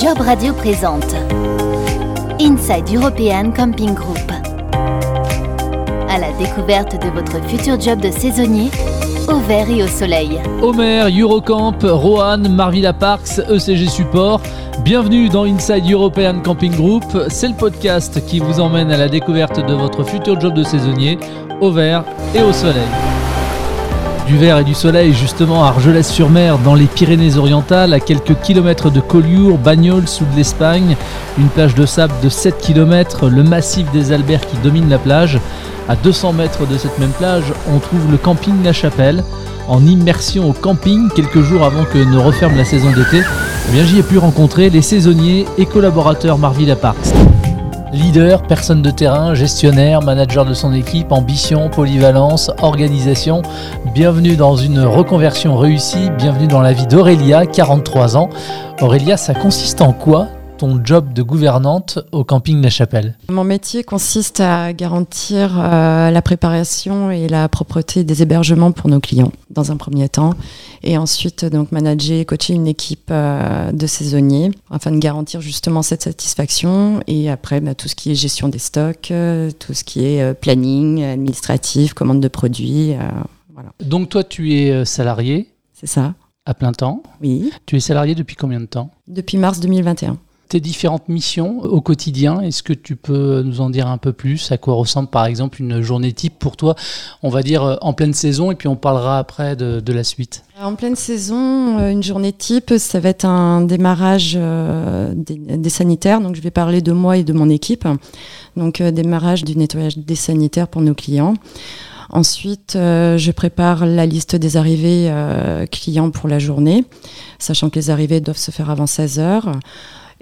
Job Radio présente Inside European Camping Group. À la découverte de votre futur job de saisonnier, au vert et au soleil. Homer, Eurocamp, Rohan, Marvilla Parks, ECG Support. Bienvenue dans Inside European Camping Group. C'est le podcast qui vous emmène à la découverte de votre futur job de saisonnier, au vert et au soleil. Du vert et du soleil justement à Argelès-sur-Mer dans les Pyrénées-Orientales, à quelques kilomètres de Collioure, Bagnols sous de l'Espagne, une plage de sable de 7 km, le massif des Alberts qui domine la plage. À 200 mètres de cette même plage, on trouve le camping La Chapelle. En immersion au camping, quelques jours avant que ne referme la saison d'été, eh j'y ai pu rencontrer les saisonniers et collaborateurs Marvilla Parks. Leader, personne de terrain, gestionnaire, manager de son équipe, ambition, polyvalence, organisation. Bienvenue dans une reconversion réussie, bienvenue dans la vie d'Aurélia, 43 ans. Aurélia, ça consiste en quoi ton job de gouvernante au camping La Chapelle Mon métier consiste à garantir euh, la préparation et la propreté des hébergements pour nos clients dans un premier temps et ensuite donc manager et coacher une équipe euh, de saisonniers afin de garantir justement cette satisfaction et après bah, tout ce qui est gestion des stocks, euh, tout ce qui est planning administratif, commande de produits. voilà. Donc toi tu es salarié C'est ça. À plein temps Oui. Tu es salarié depuis combien de temps? Depuis mars 2021 tes différentes missions au quotidien? Est-ce que tu peux nous en dire un peu plus? À quoi ressemble par exemple une journée type pour toi On va dire euh, en pleine saison et puis on parlera après de, la suite? En pleine saison, euh, une journée type, ça va être un démarrage euh, des, sanitaires. Donc je vais parler de moi et de mon équipe. Donc démarrage du nettoyage des sanitaires pour nos clients. Ensuite, je prépare la liste des arrivées clients pour la journée, sachant que les arrivées doivent se faire avant 16 heures.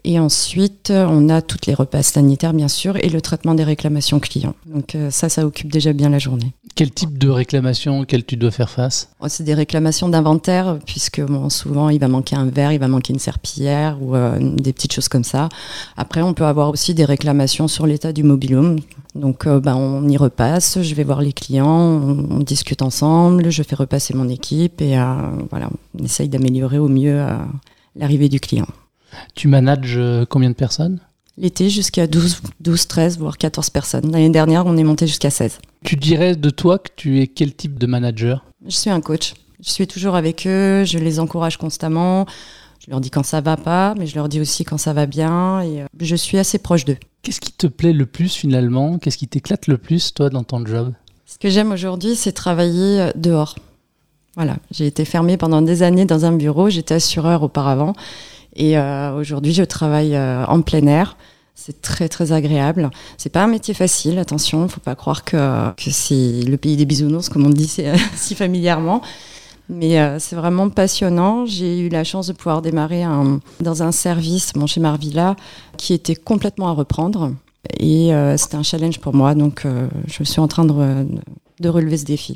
Et ensuite, on a toutes les repas sanitaires, bien sûr, et le traitement des réclamations clients. Donc euh, ça, ça occupe déjà bien la journée. Quel type de réclamations auxquelles tu dois faire face? Oh, C'est des réclamations d'inventaire, puisque bon, souvent, il va manquer un verre, il va manquer une serpillière ou euh, des petites choses comme ça. Après, on peut avoir aussi des réclamations sur l'état du mobilhome. Donc, euh, ben, on y repasse, je vais voir les clients, on, discute ensemble, je fais repasser mon équipe et voilà, on essaye d'améliorer au mieux l'arrivée du client. Tu manages euh, combien de personnes? L'été jusqu'à 12, 12, 13, voire 14 personnes. L'année dernière, on est monté jusqu'à 16. Tu dirais de toi que tu es quel type de manager? Je suis un coach. Je suis toujours avec eux, je les encourage constamment. Je leur dis quand ça va pas, mais je leur dis aussi quand ça va bien. Et euh, je suis assez proche d'eux. Qu'est-ce qui te plaît le plus finalement? Qu'est-ce qui t'éclate le plus, toi, dans ton job? Ce que j'aime aujourd'hui, c'est travailler euh, dehors. Voilà, j'ai été fermée pendant des années dans un bureau, j'étais assureur auparavant. Et euh, aujourd'hui, je travaille euh, en plein air. C'est très très agréable. C'est pas un métier facile, attention, faut pas croire que, que c'est le pays des bisounours, comme on dit si familièrement. Mais euh, c'est vraiment passionnant. J'ai eu la chance de pouvoir démarrer dans un service, mon chez Marvilla, qui était complètement à reprendre. Et c'était un challenge pour moi, donc je suis en train de relever ce défi.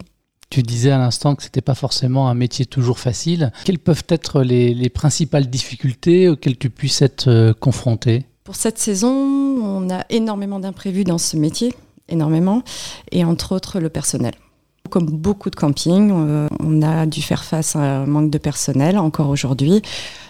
Tu disais à l'instant que ce n'était pas forcément un métier toujours facile. Quelles peuvent être les, principales difficultés auxquelles tu puisses être euh, confronté? Pour cette saison, on a énormément d'imprévus dans ce métier, énormément, et entre autres le personnel. Comme beaucoup de campings, euh, on a dû faire face à un manque de personnel encore aujourd'hui.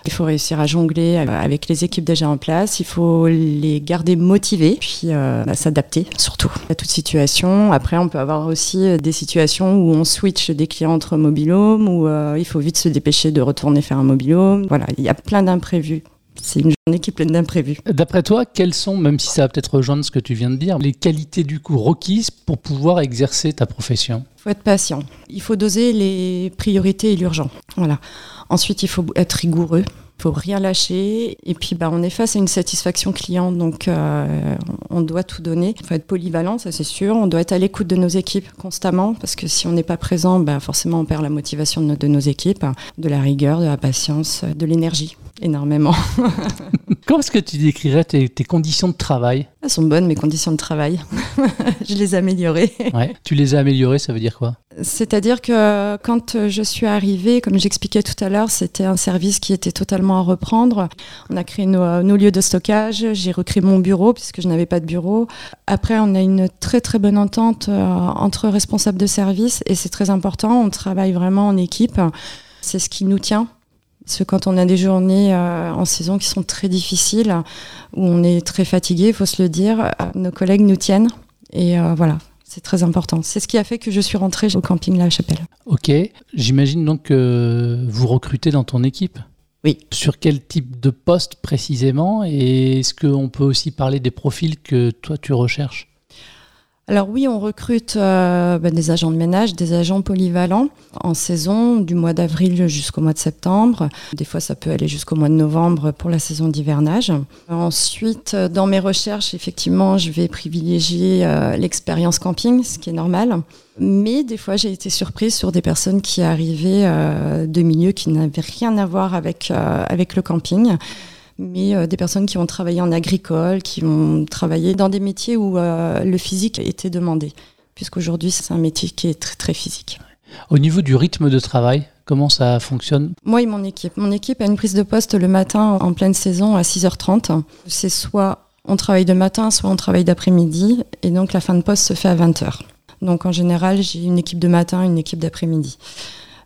Il faut réussir à jongler avec les équipes déjà en place. Il faut les garder motivés, puis euh, bah, s'adapter surtout à toute situation. Après, on peut avoir aussi euh, des situations où on switch des clients entre mobilhomes, où il faut vite se dépêcher de retourner faire un mobilhome. Voilà, il y a plein d'imprévus c'est une journée qui est pleine d'imprévus. D'après toi, quelles sont, même si ça va peut-être rejoindre ce que tu viens de dire, les qualités du coup requises pour pouvoir exercer ta profession? Il faut être patient. Il faut doser les priorités et l'urgent. Voilà. Ensuite, il faut être rigoureux. Faut rien lâcher. Et puis, bah, on est face à une satisfaction client, donc euh, on doit tout donner. Il faut être polyvalent, ça c'est sûr. On doit être à l'écoute de nos équipes constamment, parce que si on n'est pas présent, bah, forcément on perd la motivation de nos équipes, de la rigueur, de la patience, de l'énergie énormément. Comment est-ce que tu décrirais tes, conditions de travail? Elles sont bonnes, mes conditions de travail. je les ai améliorées. Ouais. Tu les as améliorées, ça veut dire quoi? C'est-à-dire que quand je suis arrivée, comme j'expliquais tout à l'heure, c'était un service qui était totalement à reprendre. On a créé nos, nos lieux de stockage, j'ai recréé mon bureau puisque je n'avais pas de bureau. Après, on a une très très bonne entente euh, entre responsables de service et c'est très important. On travaille vraiment en équipe. C'est ce qui nous tient Parce que quand on a des journées en saison qui sont très difficiles, où on est très fatigué, il faut se le dire, nos collègues nous tiennent. Et voilà, c'est très important. C'est ce qui a fait que je suis rentrée au camping La Chapelle. Ok, j'imagine donc que vous recrutez dans ton équipe oui. Sur quel type de poste précisément? Et est-ce qu'on peut aussi parler des profils que toi tu recherches? Alors oui, on recrute euh, bah, des agents de ménage, des agents polyvalents en saison, du mois d'avril jusqu'au mois de septembre. Des fois, ça peut aller jusqu'au mois de novembre pour la saison d'hivernage. Ensuite, dans mes recherches, effectivement, je vais privilégier euh, l'expérience camping, ce qui est normal. Mais des fois, j'ai été surprise sur des personnes qui arrivaient euh, de milieux qui n'avaient rien à voir avec, avec le camping mais euh, des personnes qui ont travaillé en agricole, qui ont travaillé dans des métiers où euh, le physique était demandé, puisqu'aujourd'hui c'est un métier qui est très très physique. Au niveau du rythme de travail, comment ça fonctionne? Moi et mon équipe. Mon équipe a une prise de poste le matin en pleine saison à 6h30. C'est soit on travaille de matin, soit on travaille d'après-midi, et donc la fin de poste se fait à 20h. Donc en général, j'ai une équipe de matin, une équipe d'après-midi.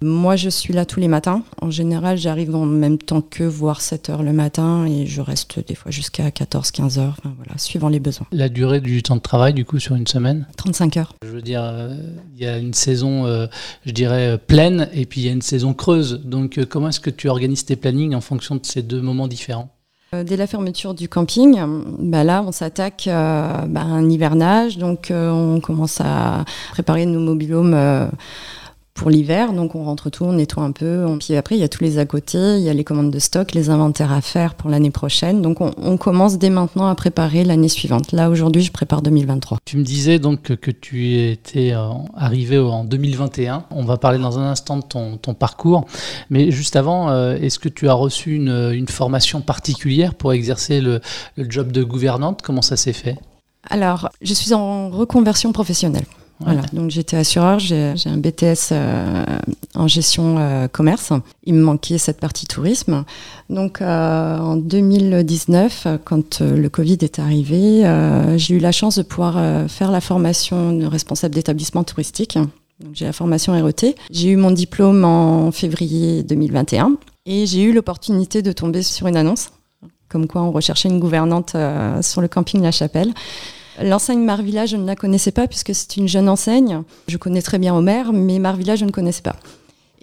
Moi, je suis là tous les matins. En général, j'arrive en même temps que voire 7 heures le matin et je reste des fois jusqu'à 14, 15 heures, voilà, suivant les besoins. La durée du temps de travail, du coup, sur une semaine? 35 heures. Je veux dire, euh, il y a une saison, euh, je dirais, euh, pleine et puis il y a une saison creuse. Donc, comment est-ce que tu organises tes plannings en fonction de ces deux moments différents? Dès la fermeture du camping, bah là, on s'attaque bah, à un hivernage. Donc, on commence à préparer nos mobilhomes pour l'hiver. Donc on rentre tout, on nettoie un peu. Puis après, il y a tous les à côté, il y a les commandes de stock, les inventaires à faire pour l'année prochaine. Donc on, commence dès maintenant à préparer l'année suivante. Là, aujourd'hui, je prépare 2023. Tu me disais donc que tu étais euh, arrivé en 2021. On va parler dans un instant de ton, parcours. Mais juste avant, euh, est-ce que tu as reçu une, formation particulière pour exercer le, le job de gouvernante? Comment ça s'est fait? Alors, je suis en reconversion professionnelle. Voilà, donc j'étais assureur, j'ai un BTS euh, en gestion euh, commerce. Il me manquait cette partie tourisme. Donc euh, en 2019, quand le Covid est arrivé, j'ai eu la chance de pouvoir faire la formation de responsable d'établissement touristique. J'ai la formation RET. J'ai eu mon diplôme en février 2021 et j'ai eu l'opportunité de tomber sur une annonce comme quoi on recherchait une gouvernante sur le camping La Chapelle. L'enseigne Marvilla, je ne la connaissais pas puisque c'est une jeune enseigne. Je connais très bien Omer, mais Marvilla, je ne connaissais pas.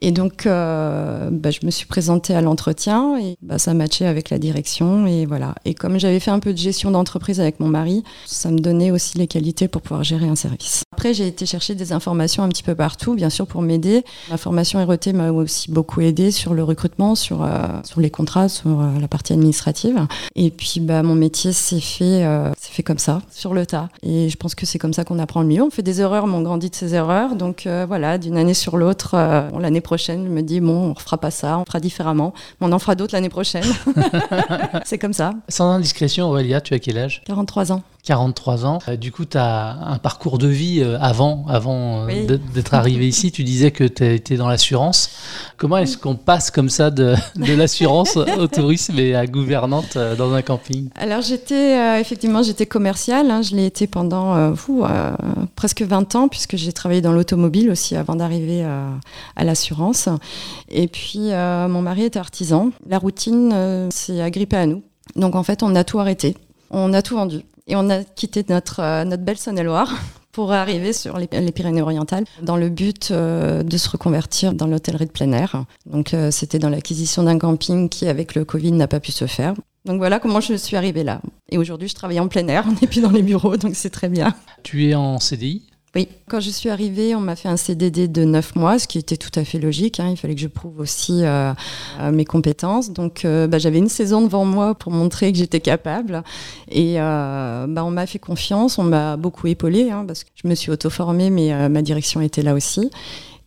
Et donc, euh, bah, je me suis présentée à l'entretien et bah, ça matchait avec la direction. Et voilà. Et comme j'avais fait un peu de gestion d'entreprise avec mon mari, ça me donnait aussi les qualités pour pouvoir gérer un service. Après, j'ai été chercher des informations un petit peu partout, bien sûr, pour m'aider. Ma formation RET m'a aussi beaucoup aidé sur le recrutement, sur, euh, sur les contrats, sur euh, la partie administrative. Et puis, bah, mon métier s'est fait, fait comme ça, sur le tas. Et je pense que c'est comme ça qu'on apprend le mieux. On fait des erreurs, mais on grandit de ses erreurs. Donc, voilà, d'une année sur l'autre, l'année prochaine, je me dis, bon, on fera pas ça, on fera différemment. on en fera d'autres l'année prochaine. c'est comme ça. Sans indiscrétion, Aurélia, tu as quel âge? 43 ans. 43 ans. Euh, du coup, tu as un parcours de vie euh, avant, avant euh, d'être arrivé ici. Tu disais que tu étais dans l'assurance. Comment est-ce qu'on passe comme ça de, de l'assurance au tourisme et à gouvernante dans un camping? Alors, j'étais effectivement, j'étais commerciale. Hein. je l'ai été pendant presque 20 ans, puisque j'ai travaillé dans l'automobile aussi avant d'arriver à l'assurance. Et puis, mon mari était artisan. La routine s'est agrippée à nous. Donc, en fait, on a tout arrêté. On a tout vendu. Et on a quitté notre, euh, notre belle Saône-et-Loire pour arriver sur les, Pyrénées-Orientales dans le but euh, de se reconvertir dans l'hôtellerie de plein air. Donc euh, c'était dans l'acquisition d'un camping qui avec le Covid n'a pas pu se faire. Donc voilà comment je suis arrivée là. Et aujourd'hui je travaille en plein air, on n'est plus dans les bureaux donc c'est très bien. Tu es en CDI oui, quand je suis arrivée, on m'a fait un CDD de 9 mois, ce qui était tout à fait logique. Hein. Il fallait que je prouve aussi euh, euh, mes compétences. Donc, euh, bah, j'avais une saison devant moi pour montrer que j'étais capable. Et bah, on m'a fait confiance, on m'a beaucoup épaulée, hein, parce que je me suis auto-formée, mais ma direction était là aussi.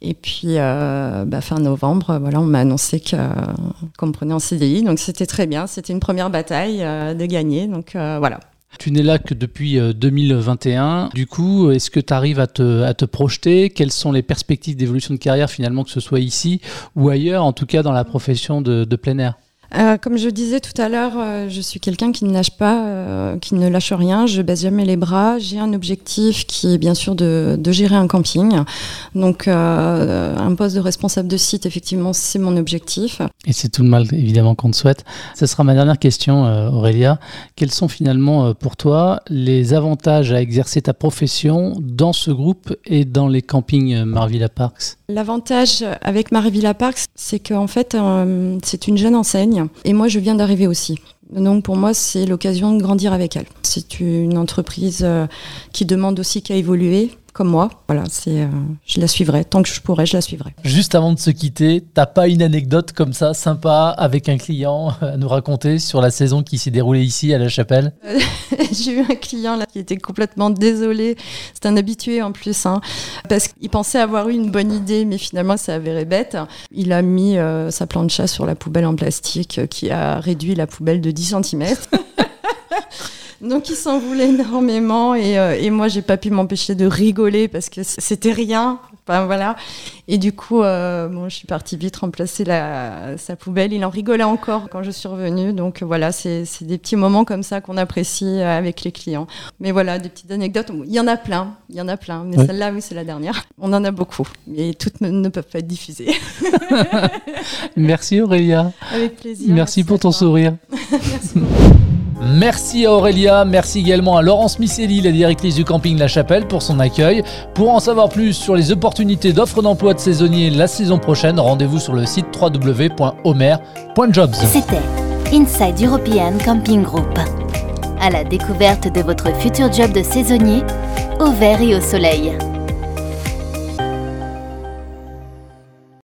Et puis, bah, fin novembre, voilà, on m'a annoncé qu'on me prenait en CDI. Donc, c'était très bien. C'était une première bataille de gagner. Donc, voilà. Tu n'es là que depuis 2021. Euh, du coup, est-ce que tu arrives à te, projeter? Quelles sont les perspectives d'évolution de carrière finalement, que ce soit ici ou ailleurs, en tout cas dans la profession de, plein air? Euh, comme je disais tout à l'heure, euh, je suis quelqu'un qui ne lâche pas, qui ne lâche rien. Je baisse jamais les bras. J'ai un objectif qui est bien sûr de gérer un camping. Donc, un poste de responsable de site, effectivement, c'est mon objectif. Et c'est tout le mal, évidemment, qu'on te souhaite. Ce sera ma dernière question, Aurélia. Quels sont finalement pour toi les avantages à exercer ta profession dans ce groupe et dans les campings Marvilla Parks? L'avantage avec Marvilla Parks, c'est qu'en fait, c'est une jeune enseigne et moi, je viens d'arriver aussi. Donc pour moi, c'est l'occasion de grandir avec elle. C'est une entreprise euh, qui demande aussi qu'à évoluer comme moi. Voilà, c'est, euh, je la suivrai. Tant que je pourrai, je la suivrai. Juste avant de se quitter, t'as pas une anecdote comme ça, sympa, avec un client à nous raconter sur la saison qui s'est déroulée ici à la chapelle? J'ai eu un client là qui était complètement désolé. C'est un habitué en plus, hein, parce qu'il pensait avoir eu une bonne idée, mais finalement, ça avéré bête. Il a mis euh, sa plancha sur la poubelle en plastique euh, qui a réduit la poubelle de 10 cm. Donc il s'en voulait énormément et, euh, et moi j'ai pas pu m'empêcher de rigoler parce que c'était rien. Enfin voilà. Et du coup, euh, bon, je suis partie vite remplacer la, sa poubelle. Il en rigolait encore quand je suis revenue. Donc voilà, c'est des petits moments comme ça qu'on apprécie euh, avec les clients. Mais voilà, des petites anecdotes. Il y en a plein, il y en a plein. Mais celle-là, oui, c'est la dernière. On en a beaucoup, mais toutes ne peuvent pas être diffusées. Merci Aurélia. Avec plaisir. Merci, pour ton sourire. Merci. Merci à Aurélia, merci également à Laurence Misselli, la directrice du camping La Chapelle, pour son accueil. Pour en savoir plus sur les opportunités d'offres d'emploi de saisonniers la saison prochaine, rendez-vous sur le site www.omer.jobs. C'était Inside European Camping Group. À la découverte de votre futur job de saisonnier, au vert et au soleil.